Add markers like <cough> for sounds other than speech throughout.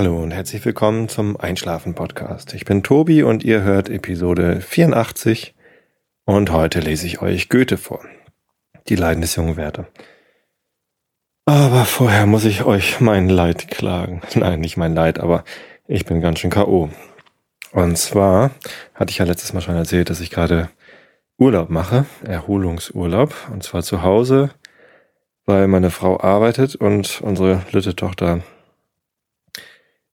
Hallo und herzlich willkommen zum Einschlafen Podcast. Ich bin Tobi und ihr hört Episode 84 und heute lese ich euch Goethe vor. Die Leiden des jungen Werther. Aber vorher muss ich euch mein Leid klagen. <laughs> Nein, nicht mein Leid, aber ich bin ganz schön K.O. Und zwar hatte ich ja letztes Mal schon erzählt, dass ich gerade Urlaub mache, Erholungsurlaub, und zwar zu Hause, weil meine Frau arbeitet und unsere Lütte Tochter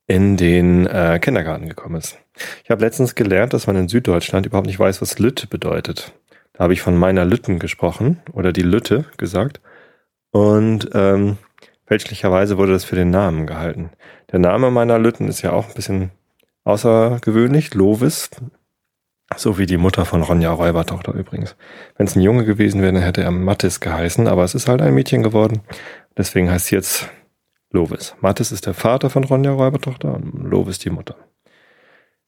in den äh, Kindergarten gekommen ist. Ich habe letztens gelernt, dass man in Süddeutschland überhaupt nicht weiß, was Lütte bedeutet. Da habe ich von meiner Lütten gesprochen oder die Lütte gesagt. Und ähm, fälschlicherweise wurde das für den Namen gehalten. Der Name meiner Lütten ist ja auch ein bisschen außergewöhnlich, Lovis. So wie die Mutter von Ronja Räubertochter übrigens. Wenn es ein Junge gewesen wäre, dann hätte er Mattis geheißen, aber es ist halt ein Mädchen geworden. Deswegen heißt sie jetzt Lovis. Mattis ist der Vater von Ronja Räubertochter und Lovis die Mutter.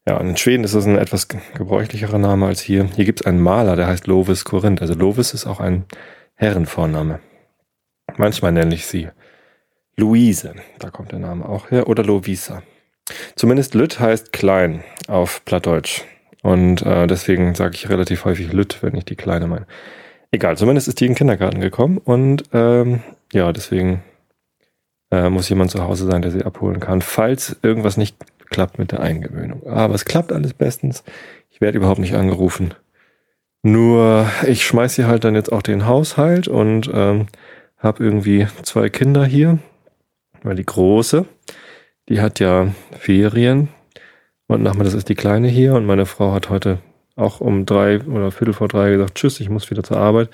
Ja, in Schweden ist es ein etwas gebräuchlicherer Name als hier. Hier gibt es einen Maler, der heißt Lovis Korinth. Also Lovis ist auch ein Herrenvorname. Manchmal nenne ich sie Luise. Da kommt der Name auch her. Oder Lovisa. Zumindest Lütt heißt klein auf Plattdeutsch. Und äh, deswegen sage ich relativ häufig Lütt, wenn ich die Kleine meine. Egal, zumindest ist die in den Kindergarten gekommen. Und ähm, ja, deswegen äh, muss jemand zu Hause sein, der sie abholen kann, falls irgendwas nicht klappt mit der Eingewöhnung. Aber es klappt alles bestens. Ich werde überhaupt nicht angerufen. Nur ich schmeiß hier halt dann jetzt auch den Haushalt und ähm, habe irgendwie zwei Kinder hier, weil die große, die hat ja Ferien und nachmittags ist die kleine hier und meine Frau hat heute auch um drei oder viertel vor drei gesagt, tschüss, ich muss wieder zur Arbeit.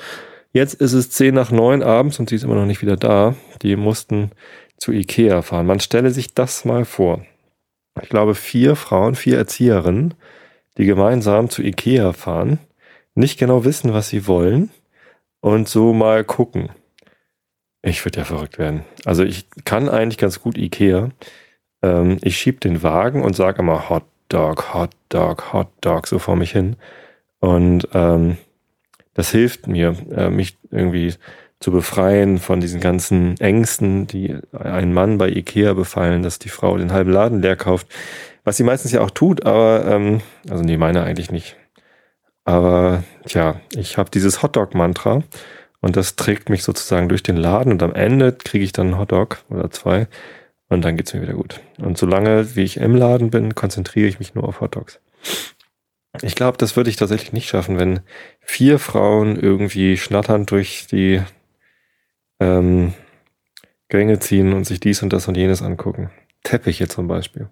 Jetzt ist es zehn nach neun abends und sie ist immer noch nicht wieder da. Die mussten zu Ikea fahren. Man stelle sich das mal vor. Ich glaube, vier Frauen, vier Erzieherinnen, die gemeinsam zu Ikea fahren, nicht genau wissen, was sie wollen und so mal gucken. Ich würde ja verrückt werden. Also ich kann eigentlich ganz gut Ikea. Ähm, ich schieb den Wagen und sage immer Hot Dog, Hot Dog, Hot Dog so vor mich hin. Und ähm, das hilft mir, äh, mich irgendwie zu befreien von diesen ganzen Ängsten, die einen Mann bei Ikea befallen, dass die Frau den halben Laden leer kauft. Was sie meistens ja auch tut, aber, ähm, also nee, meine eigentlich nicht. Aber tja, ich habe dieses Hotdog-Mantra und das trägt mich sozusagen durch den Laden und am Ende kriege ich dann einen Hotdog oder zwei und dann geht's mir wieder gut. Und solange wie ich im Laden bin, konzentriere ich mich nur auf Hotdogs. Ich glaube, das würde ich tatsächlich nicht schaffen, wenn vier Frauen irgendwie schnatternd durch die ähm, Gänge ziehen und sich dies und das und jenes angucken. Teppiche zum Beispiel.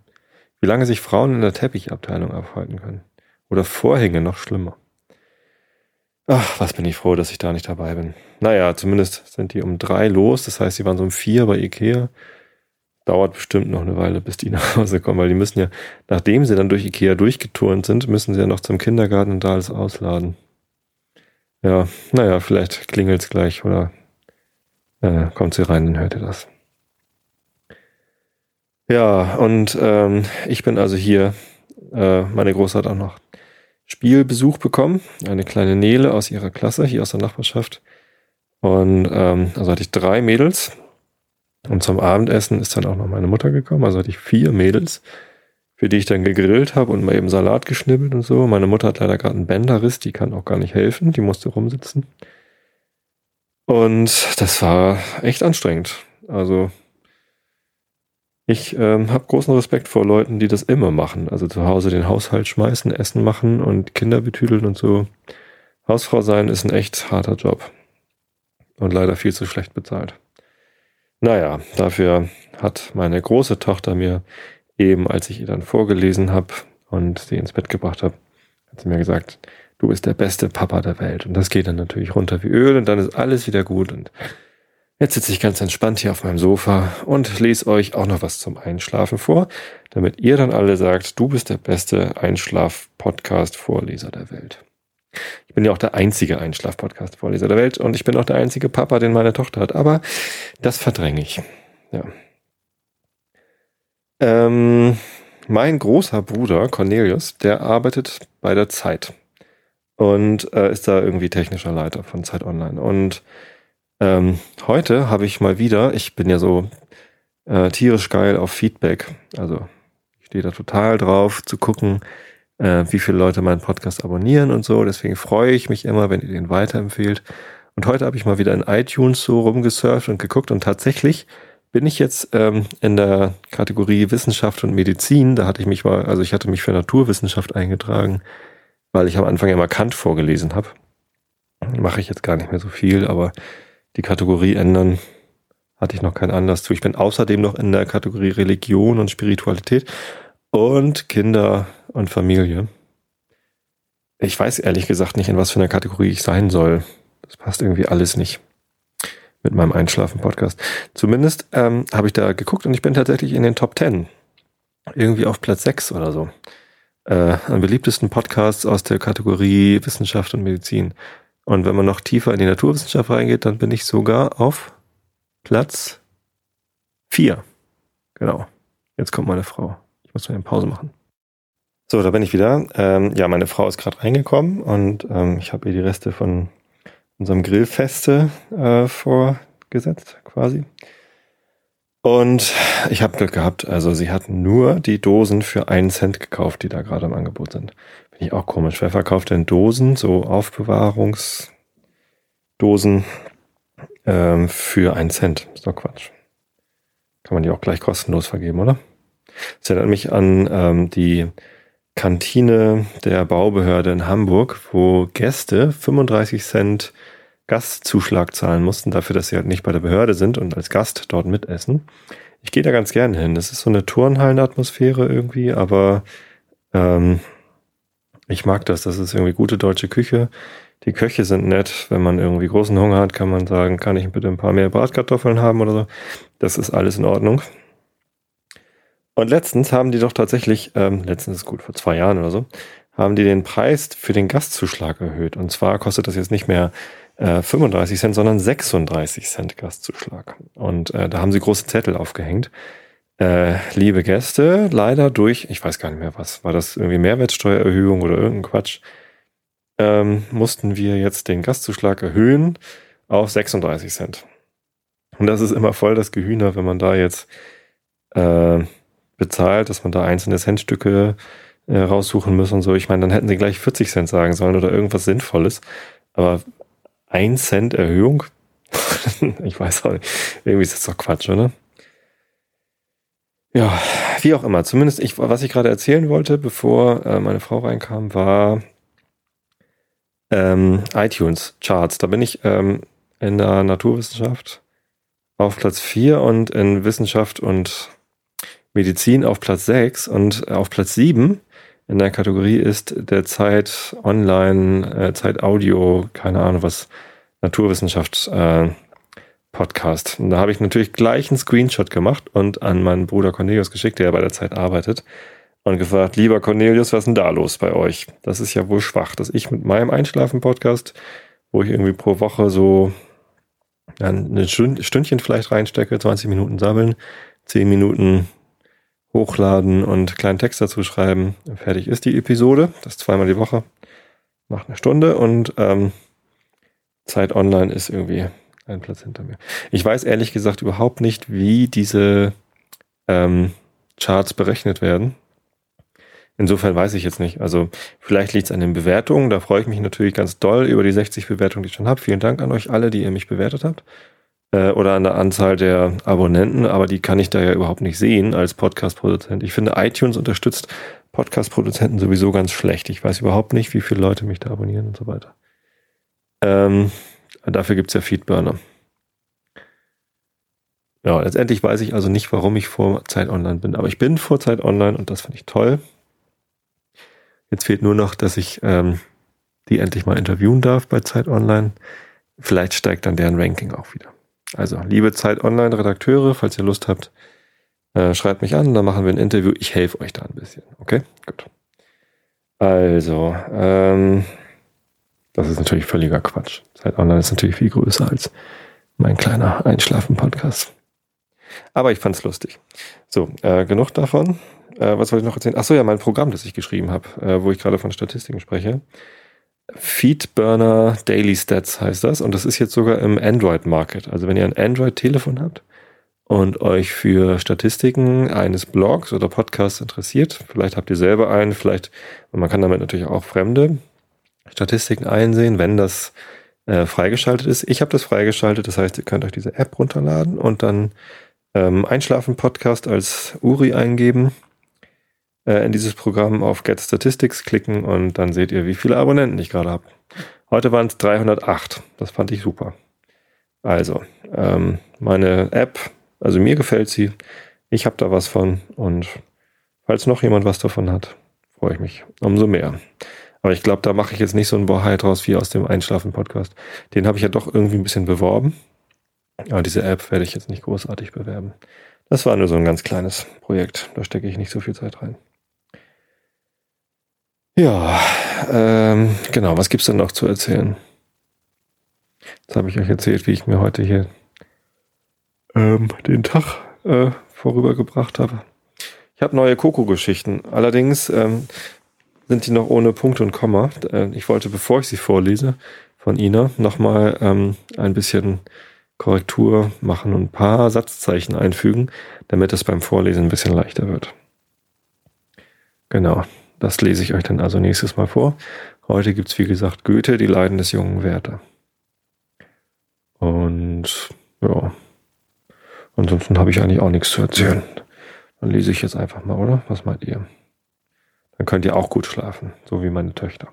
Wie lange sich Frauen in der Teppichabteilung aufhalten können. Oder Vorhänge noch schlimmer. Ach, was bin ich froh, dass ich da nicht dabei bin. Naja, zumindest sind die um drei los. Das heißt, sie waren so um vier bei Ikea. Dauert bestimmt noch eine Weile, bis die nach Hause kommen, weil die müssen ja, nachdem sie dann durch Ikea durchgeturnt sind, müssen sie ja noch zum Kindergarten und da alles ausladen. Ja, naja, vielleicht klingelt's gleich oder äh, kommt sie rein und hört ihr das. Ja, und ähm, ich bin also hier, äh, meine Große hat auch noch Spielbesuch bekommen, eine kleine Nele aus ihrer Klasse, hier aus der Nachbarschaft. Und ähm, also hatte ich drei Mädels. Und zum Abendessen ist dann auch noch meine Mutter gekommen, also hatte ich vier Mädels, für die ich dann gegrillt habe und mal eben Salat geschnibbelt und so. Meine Mutter hat leider gerade einen Bänderriss, die kann auch gar nicht helfen, die musste rumsitzen. Und das war echt anstrengend. Also ich ähm, habe großen Respekt vor Leuten, die das immer machen. Also zu Hause den Haushalt schmeißen, Essen machen und Kinder betüdeln und so. Hausfrau sein ist ein echt harter Job. Und leider viel zu schlecht bezahlt. Naja, dafür hat meine große Tochter mir eben, als ich ihr dann vorgelesen habe und sie ins Bett gebracht habe, hat sie mir gesagt, du bist der beste Papa der Welt. Und das geht dann natürlich runter wie Öl und dann ist alles wieder gut. Und jetzt sitze ich ganz entspannt hier auf meinem Sofa und lese euch auch noch was zum Einschlafen vor, damit ihr dann alle sagt, du bist der beste Einschlaf-Podcast-Vorleser der Welt. Ich bin ja auch der einzige Einschlaf-Podcast-Vorleser der Welt und ich bin auch der einzige Papa, den meine Tochter hat. Aber das verdränge ich. Ja. Ähm, mein großer Bruder Cornelius, der arbeitet bei der Zeit und äh, ist da irgendwie technischer Leiter von Zeit Online. Und ähm, heute habe ich mal wieder, ich bin ja so äh, tierisch geil auf Feedback. Also ich stehe da total drauf zu gucken, äh, wie viele Leute meinen Podcast abonnieren und so. Deswegen freue ich mich immer, wenn ihr den weiterempfehlt. Und heute habe ich mal wieder in iTunes so rumgesurft und geguckt und tatsächlich bin ich jetzt ähm, in der Kategorie Wissenschaft und Medizin. Da hatte ich mich mal, also ich hatte mich für Naturwissenschaft eingetragen, weil ich am Anfang ja mal Kant vorgelesen habe. Mache ich jetzt gar nicht mehr so viel, aber die Kategorie ändern hatte ich noch keinen Anlass zu. Ich bin außerdem noch in der Kategorie Religion und Spiritualität und Kinder und Familie. Ich weiß ehrlich gesagt nicht, in was für einer Kategorie ich sein soll. Das passt irgendwie alles nicht mit meinem Einschlafen-Podcast. Zumindest ähm, habe ich da geguckt und ich bin tatsächlich in den Top 10. Irgendwie auf Platz 6 oder so. Äh, am beliebtesten Podcasts aus der Kategorie Wissenschaft und Medizin. Und wenn man noch tiefer in die Naturwissenschaft reingeht, dann bin ich sogar auf Platz 4. Genau. Jetzt kommt meine Frau. Ich muss mal eine Pause machen. So, da bin ich wieder. Ähm, ja, meine Frau ist gerade reingekommen und ähm, ich habe ihr die Reste von unserem Grillfeste äh, vorgesetzt, quasi. Und ich habe Glück gehabt. Also sie hat nur die Dosen für einen Cent gekauft, die da gerade im Angebot sind. Finde ich auch komisch. Wer verkauft denn Dosen, so Aufbewahrungsdosen ähm, für einen Cent? Ist doch Quatsch. Kann man die auch gleich kostenlos vergeben, oder? Das erinnert mich an ähm, die Kantine der Baubehörde in Hamburg, wo Gäste 35 Cent Gastzuschlag zahlen mussten, dafür, dass sie halt nicht bei der Behörde sind und als Gast dort mitessen. Ich gehe da ganz gerne hin. Das ist so eine Turnhallenatmosphäre irgendwie, aber ähm, ich mag das. Das ist irgendwie gute deutsche Küche. Die Köche sind nett. Wenn man irgendwie großen Hunger hat, kann man sagen, kann ich bitte ein paar mehr Bratkartoffeln haben oder so. Das ist alles in Ordnung. Und letztens haben die doch tatsächlich, ähm, letztens ist gut, vor zwei Jahren oder so, haben die den Preis für den Gastzuschlag erhöht. Und zwar kostet das jetzt nicht mehr äh, 35 Cent, sondern 36 Cent Gastzuschlag. Und äh, da haben sie große Zettel aufgehängt. Äh, liebe Gäste, leider durch, ich weiß gar nicht mehr was, war das irgendwie Mehrwertsteuererhöhung oder irgendein Quatsch, ähm, mussten wir jetzt den Gastzuschlag erhöhen auf 36 Cent. Und das ist immer voll das Gehühner, wenn man da jetzt äh, bezahlt, dass man da einzelne Centstücke äh, raussuchen muss und so. Ich meine, dann hätten sie gleich 40 Cent sagen sollen oder irgendwas Sinnvolles. Aber ein Cent Erhöhung? <laughs> ich weiß auch nicht. Irgendwie ist das doch Quatsch, oder? Ja, wie auch immer. Zumindest ich, was ich gerade erzählen wollte, bevor äh, meine Frau reinkam, war ähm, iTunes Charts. Da bin ich ähm, in der Naturwissenschaft auf Platz 4 und in Wissenschaft und Medizin auf Platz 6 und auf Platz 7 in der Kategorie ist der Zeit Online, äh, Zeit Audio, keine Ahnung was, Naturwissenschaft äh, Podcast. Und da habe ich natürlich gleich einen Screenshot gemacht und an meinen Bruder Cornelius geschickt, der bei der Zeit arbeitet, und gefragt, lieber Cornelius, was ist denn da los bei euch? Das ist ja wohl schwach, dass ich mit meinem Einschlafen-Podcast, wo ich irgendwie pro Woche so ein Stündchen vielleicht reinstecke, 20 Minuten sammeln, 10 Minuten hochladen und kleinen Text dazu schreiben. Fertig ist die Episode. Das zweimal die Woche. Macht eine Stunde und ähm, Zeit online ist irgendwie ein Platz hinter mir. Ich weiß ehrlich gesagt überhaupt nicht, wie diese ähm, Charts berechnet werden. Insofern weiß ich jetzt nicht. Also vielleicht liegt es an den Bewertungen. Da freue ich mich natürlich ganz doll über die 60 Bewertungen, die ich schon habe. Vielen Dank an euch alle, die ihr mich bewertet habt äh, oder an der Anzahl der Abonnenten, aber die kann ich da ja überhaupt nicht sehen als Podcast-Produzent. Ich finde, iTunes unterstützt Podcast-Produzenten sowieso ganz schlecht. Ich weiß überhaupt nicht, wie viele Leute mich da abonnieren und so weiter. Ähm, dafür gibt's ja Feedburner. Ja, letztendlich weiß ich also nicht, warum ich vor Zeit Online bin, aber ich bin vor Zeit Online und das finde ich toll. Jetzt fehlt nur noch, dass ich ähm, die endlich mal interviewen darf bei Zeit Online. Vielleicht steigt dann deren Ranking auch wieder. Also, liebe Zeit Online-Redakteure, falls ihr Lust habt, äh, schreibt mich an, dann machen wir ein Interview. Ich helfe euch da ein bisschen. Okay? Gut. Also, ähm, das ist natürlich völliger Quatsch. Zeit Online ist natürlich viel größer als mein kleiner Einschlafen-Podcast. Aber ich fand's lustig. So, äh, genug davon. Äh, was wollte ich noch erzählen? Ach so, ja, mein Programm, das ich geschrieben habe, äh, wo ich gerade von Statistiken spreche. Feedburner Daily Stats heißt das und das ist jetzt sogar im Android Market. Also wenn ihr ein Android-Telefon habt und euch für Statistiken eines Blogs oder Podcasts interessiert, vielleicht habt ihr selber einen, vielleicht, man kann damit natürlich auch fremde Statistiken einsehen, wenn das äh, freigeschaltet ist. Ich habe das freigeschaltet, das heißt, ihr könnt euch diese App runterladen und dann ähm, Einschlafen-Podcast als URI eingeben, äh, in dieses Programm auf Get Statistics klicken und dann seht ihr, wie viele Abonnenten ich gerade habe. Heute waren es 308. Das fand ich super. Also, ähm, meine App, also mir gefällt sie. Ich habe da was von und falls noch jemand was davon hat, freue ich mich umso mehr. Aber ich glaube, da mache ich jetzt nicht so ein Bohai draus wie aus dem Einschlafen-Podcast. Den habe ich ja doch irgendwie ein bisschen beworben. Aber diese App werde ich jetzt nicht großartig bewerben. Das war nur so ein ganz kleines Projekt. Da stecke ich nicht so viel Zeit rein. Ja, ähm, genau, was gibt's denn noch zu erzählen? Jetzt habe ich euch erzählt, wie ich mir heute hier ähm, den Tag äh, vorübergebracht habe. Ich habe neue Coco-Geschichten. Allerdings ähm, sind die noch ohne Punkt und Komma. Äh, ich wollte, bevor ich sie vorlese, von Ina nochmal ähm, ein bisschen Korrektur machen und ein paar Satzzeichen einfügen, damit es beim Vorlesen ein bisschen leichter wird. Genau, das lese ich euch dann also nächstes Mal vor. Heute gibt es, wie gesagt, Goethe, die Leiden des jungen Werther. Und ja, ansonsten habe ich eigentlich auch nichts zu erzählen. Dann lese ich jetzt einfach mal, oder? Was meint ihr? Dann könnt ihr auch gut schlafen, so wie meine Töchter.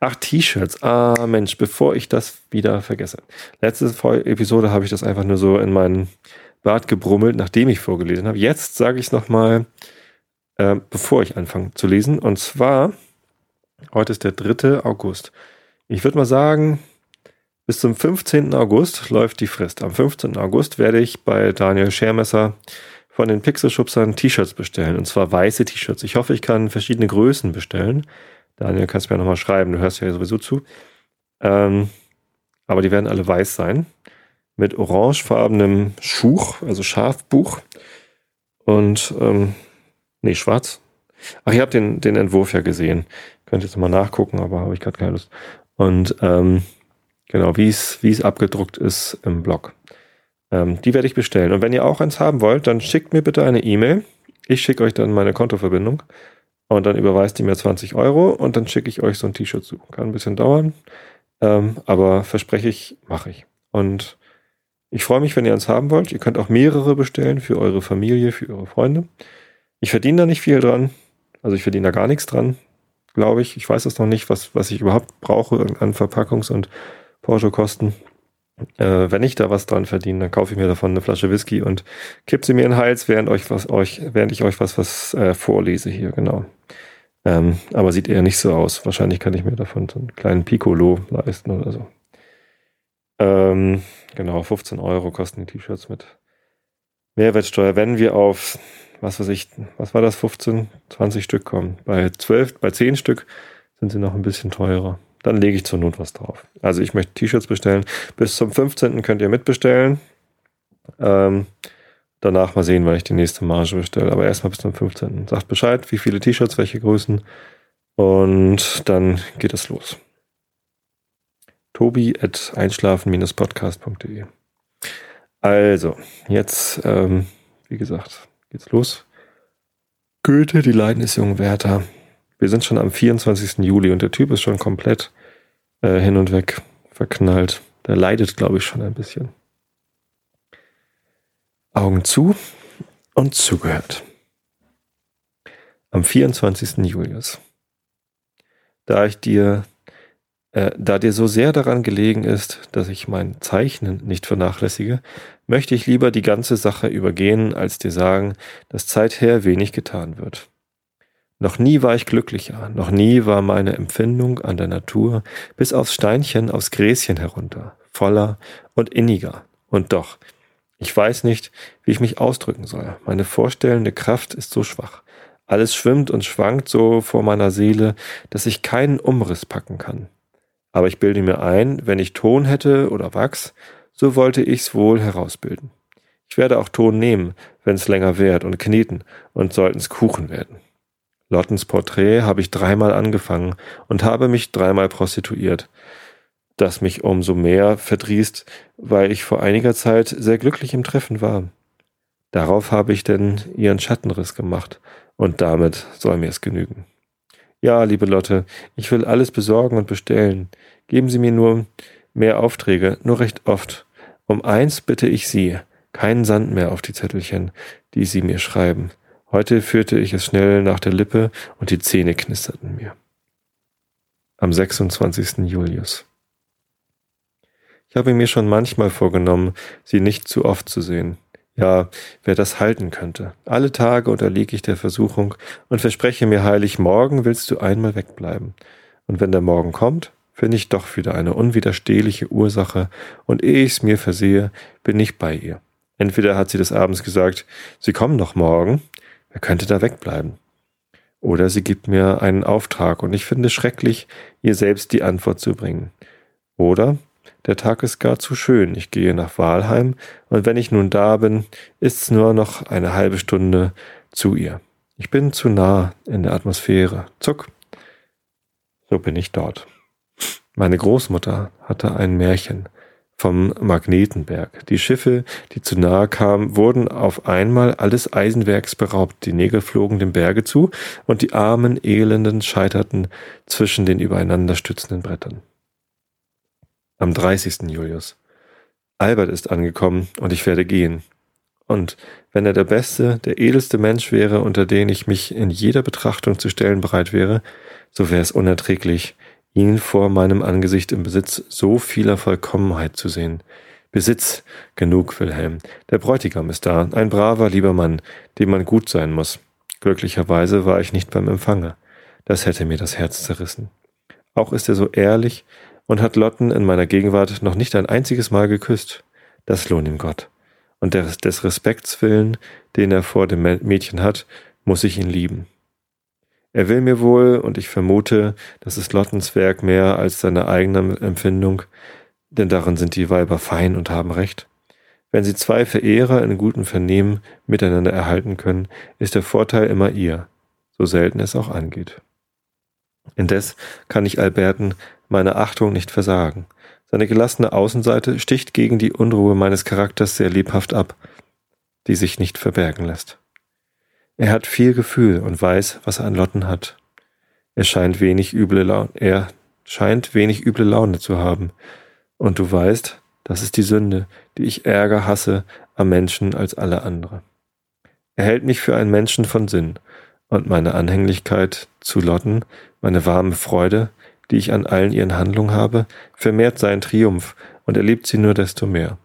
Ach, T-Shirts. Ah, Mensch, bevor ich das wieder vergesse. Letzte Episode habe ich das einfach nur so in meinen Bart gebrummelt, nachdem ich vorgelesen habe. Jetzt sage ich es nochmal äh, bevor ich anfange zu lesen. Und zwar, heute ist der 3. August. Ich würde mal sagen, bis zum 15. August läuft die Frist. Am 15. August werde ich bei Daniel Schermesser von den Pixelschubsern T-Shirts bestellen. Und zwar weiße T-Shirts. Ich hoffe, ich kann verschiedene Größen bestellen. Daniel, kannst du mir nochmal schreiben. Du hörst ja sowieso zu. Ähm, aber die werden alle weiß sein. Mit orangefarbenem Schuch, also Schafbuch. Und ähm, Nee, schwarz. Ach, ihr habt den, den Entwurf ja gesehen. Könnt jetzt mal nachgucken, aber habe ich gerade keine Lust. Und ähm, genau, wie es wie es abgedruckt ist im Blog. Ähm, die werde ich bestellen. Und wenn ihr auch eins haben wollt, dann schickt mir bitte eine E-Mail. Ich schicke euch dann meine Kontoverbindung. Und dann überweist ihr mir 20 Euro und dann schicke ich euch so ein T-Shirt zu. Kann ein bisschen dauern, ähm, aber verspreche ich, mache ich. Und ich freue mich, wenn ihr eins haben wollt. Ihr könnt auch mehrere bestellen für eure Familie, für eure Freunde. Ich verdiene da nicht viel dran. Also ich verdiene da gar nichts dran, glaube ich. Ich weiß es noch nicht, was, was ich überhaupt brauche an Verpackungs- und Porto-Kosten. Äh, wenn ich da was dran verdiene, dann kaufe ich mir davon eine Flasche Whisky und kipp sie mir in den Hals, während euch was euch, während ich euch was was äh, vorlese hier, genau. Ähm, aber sieht eher nicht so aus. Wahrscheinlich kann ich mir davon so einen kleinen Piccolo leisten oder so. Ähm, genau, 15 Euro kosten die T-Shirts mit Mehrwertsteuer. Wenn wir auf was weiß ich, was war das, 15, 20 Stück kommen. Bei 12, bei 10 Stück sind sie noch ein bisschen teurer. Dann lege ich zur Not was drauf. Also ich möchte T-Shirts bestellen. Bis zum 15. könnt ihr mitbestellen. Ähm, danach mal sehen, weil ich die nächste Marge bestelle. Aber erstmal bis zum 15. Sagt Bescheid, wie viele T-Shirts, welche Größen. Und dann geht es los. Tobi at einschlafen-podcast.de Also, jetzt, ähm, wie gesagt, geht's los. Goethe, die Leiden des jungen Werther. Wir sind schon am 24. Juli und der Typ ist schon komplett äh, hin und weg verknallt. Der leidet, glaube ich, schon ein bisschen. Augen zu und zugehört. Am 24. Julius. Da ich dir äh, da dir so sehr daran gelegen ist, dass ich mein Zeichnen nicht vernachlässige, möchte ich lieber die ganze Sache übergehen, als dir sagen, dass seither wenig getan wird. Noch nie war ich glücklicher, noch nie war meine Empfindung an der Natur bis aufs Steinchen, aufs Gräschen herunter, voller und inniger. Und doch, ich weiß nicht, wie ich mich ausdrücken soll. Meine vorstellende Kraft ist so schwach. Alles schwimmt und schwankt so vor meiner Seele, dass ich keinen Umriss packen kann. Aber ich bilde mir ein, wenn ich Ton hätte oder Wachs, so wollte ich's wohl herausbilden. Ich werde auch Ton nehmen, wenn's länger währt und kneten und sollten's Kuchen werden. Lottens Porträt habe ich dreimal angefangen und habe mich dreimal prostituiert, das mich umso mehr verdrießt, weil ich vor einiger Zeit sehr glücklich im Treffen war. Darauf habe ich denn ihren Schattenriss gemacht, und damit soll mir es genügen. Ja, liebe Lotte, ich will alles besorgen und bestellen. Geben Sie mir nur mehr Aufträge, nur recht oft. Um eins bitte ich Sie, keinen Sand mehr auf die Zettelchen, die Sie mir schreiben. Heute führte ich es schnell nach der Lippe und die Zähne knisterten mir. Am 26. Julius. Ich habe mir schon manchmal vorgenommen, sie nicht zu oft zu sehen. Ja, wer das halten könnte. Alle Tage unterliege ich der Versuchung und verspreche mir heilig, morgen willst du einmal wegbleiben. Und wenn der Morgen kommt, finde ich doch wieder eine unwiderstehliche Ursache, und ehe ich's mir versehe, bin ich bei ihr. Entweder hat sie des Abends gesagt, sie kommen doch morgen, wer könnte da wegbleiben? Oder sie gibt mir einen Auftrag, und ich finde schrecklich, ihr selbst die Antwort zu bringen. Oder der Tag ist gar zu schön. Ich gehe nach Walheim und wenn ich nun da bin, ist's nur noch eine halbe Stunde zu ihr. Ich bin zu nah in der Atmosphäre. Zuck. So bin ich dort. Meine Großmutter hatte ein Märchen vom Magnetenberg. Die Schiffe, die zu nahe kamen, wurden auf einmal alles Eisenwerks beraubt. Die Nägel flogen dem Berge zu und die armen Elenden scheiterten zwischen den übereinander stützenden Brettern am 30. Julius. Albert ist angekommen und ich werde gehen. Und wenn er der beste, der edelste Mensch wäre, unter den ich mich in jeder Betrachtung zu stellen bereit wäre, so wäre es unerträglich, ihn vor meinem Angesicht im Besitz so vieler Vollkommenheit zu sehen. Besitz genug, Wilhelm. Der Bräutigam ist da, ein braver, lieber Mann, dem man gut sein muss. Glücklicherweise war ich nicht beim Empfange. Das hätte mir das Herz zerrissen. Auch ist er so ehrlich, und hat Lotten in meiner Gegenwart noch nicht ein einziges Mal geküsst. Das lohnt ihm Gott. Und des, des Respekts willen, den er vor dem Mädchen hat, muss ich ihn lieben. Er will mir wohl, und ich vermute, das ist Lottens Werk mehr als seine eigene Empfindung, denn darin sind die Weiber fein und haben recht. Wenn sie zwei Verehrer in gutem Vernehmen miteinander erhalten können, ist der Vorteil immer ihr, so selten es auch angeht. Indes kann ich Alberten meine Achtung nicht versagen. Seine gelassene Außenseite sticht gegen die Unruhe meines Charakters sehr lebhaft ab, die sich nicht verbergen lässt. Er hat viel Gefühl und weiß, was er an Lotten hat. Er scheint wenig üble Laune, er scheint wenig üble Laune zu haben. Und du weißt, das ist die Sünde, die ich ärger hasse am Menschen als alle andere. Er hält mich für einen Menschen von Sinn, und meine Anhänglichkeit zu Lotten, meine warme Freude, die ich an allen ihren Handlungen habe, vermehrt seinen Triumph und er liebt sie nur desto mehr.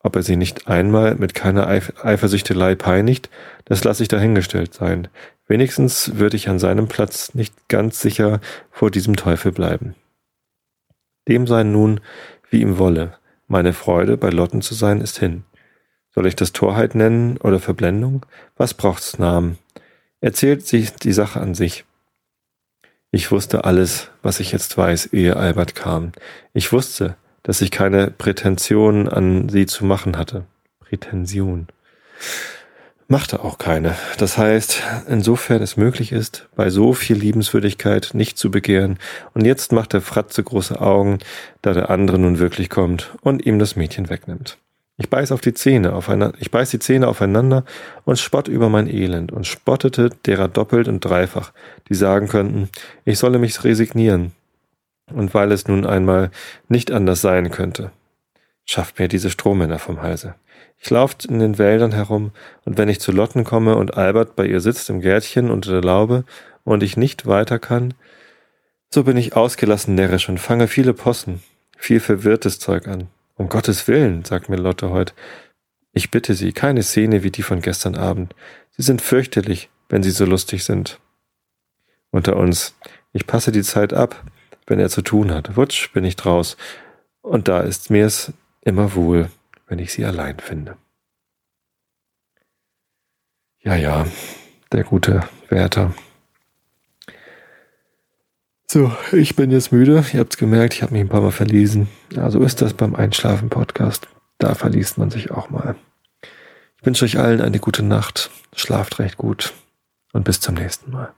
Ob er sie nicht einmal mit keiner Eifersüchtelei peinigt, das lasse ich dahingestellt sein. Wenigstens würde ich an seinem Platz nicht ganz sicher vor diesem Teufel bleiben. Dem sei nun, wie ihm wolle. Meine Freude, bei Lotten zu sein, ist hin. Soll ich das Torheit nennen oder Verblendung? Was braucht's Namen? Erzählt sich die Sache an sich. Ich wusste alles, was ich jetzt weiß, ehe Albert kam. Ich wusste, dass ich keine Prätension an sie zu machen hatte. Prätension. Machte auch keine. Das heißt, insofern es möglich ist, bei so viel Liebenswürdigkeit nicht zu begehren. Und jetzt macht der Fratze große Augen, da der andere nun wirklich kommt und ihm das Mädchen wegnimmt. Ich beiß auf die Zähne aufeinander, ich beiß die Zähne aufeinander und spott über mein Elend und spottete derer doppelt und dreifach, die sagen könnten, ich solle mich resignieren. Und weil es nun einmal nicht anders sein könnte, schafft mir diese Strohmänner vom Halse. Ich lauft in den Wäldern herum, und wenn ich zu Lotten komme und Albert bei ihr sitzt im Gärtchen unter der Laube und ich nicht weiter kann, so bin ich ausgelassen närrisch und fange viele Possen, viel verwirrtes Zeug an. Um Gottes Willen, sagt mir Lotte heute. Ich bitte Sie, keine Szene wie die von gestern Abend. Sie sind fürchterlich, wenn Sie so lustig sind. Unter uns, ich passe die Zeit ab, wenn er zu tun hat. Wutsch, bin ich draus. Und da ist mir's immer wohl, wenn ich sie allein finde. Ja, ja, der gute Wärter. So, ich bin jetzt müde. Ihr habt's gemerkt, ich habe mich ein paar Mal verlesen. Ja, so ist das beim Einschlafen-Podcast. Da verliest man sich auch mal. Ich wünsche euch allen eine gute Nacht. Schlaft recht gut und bis zum nächsten Mal.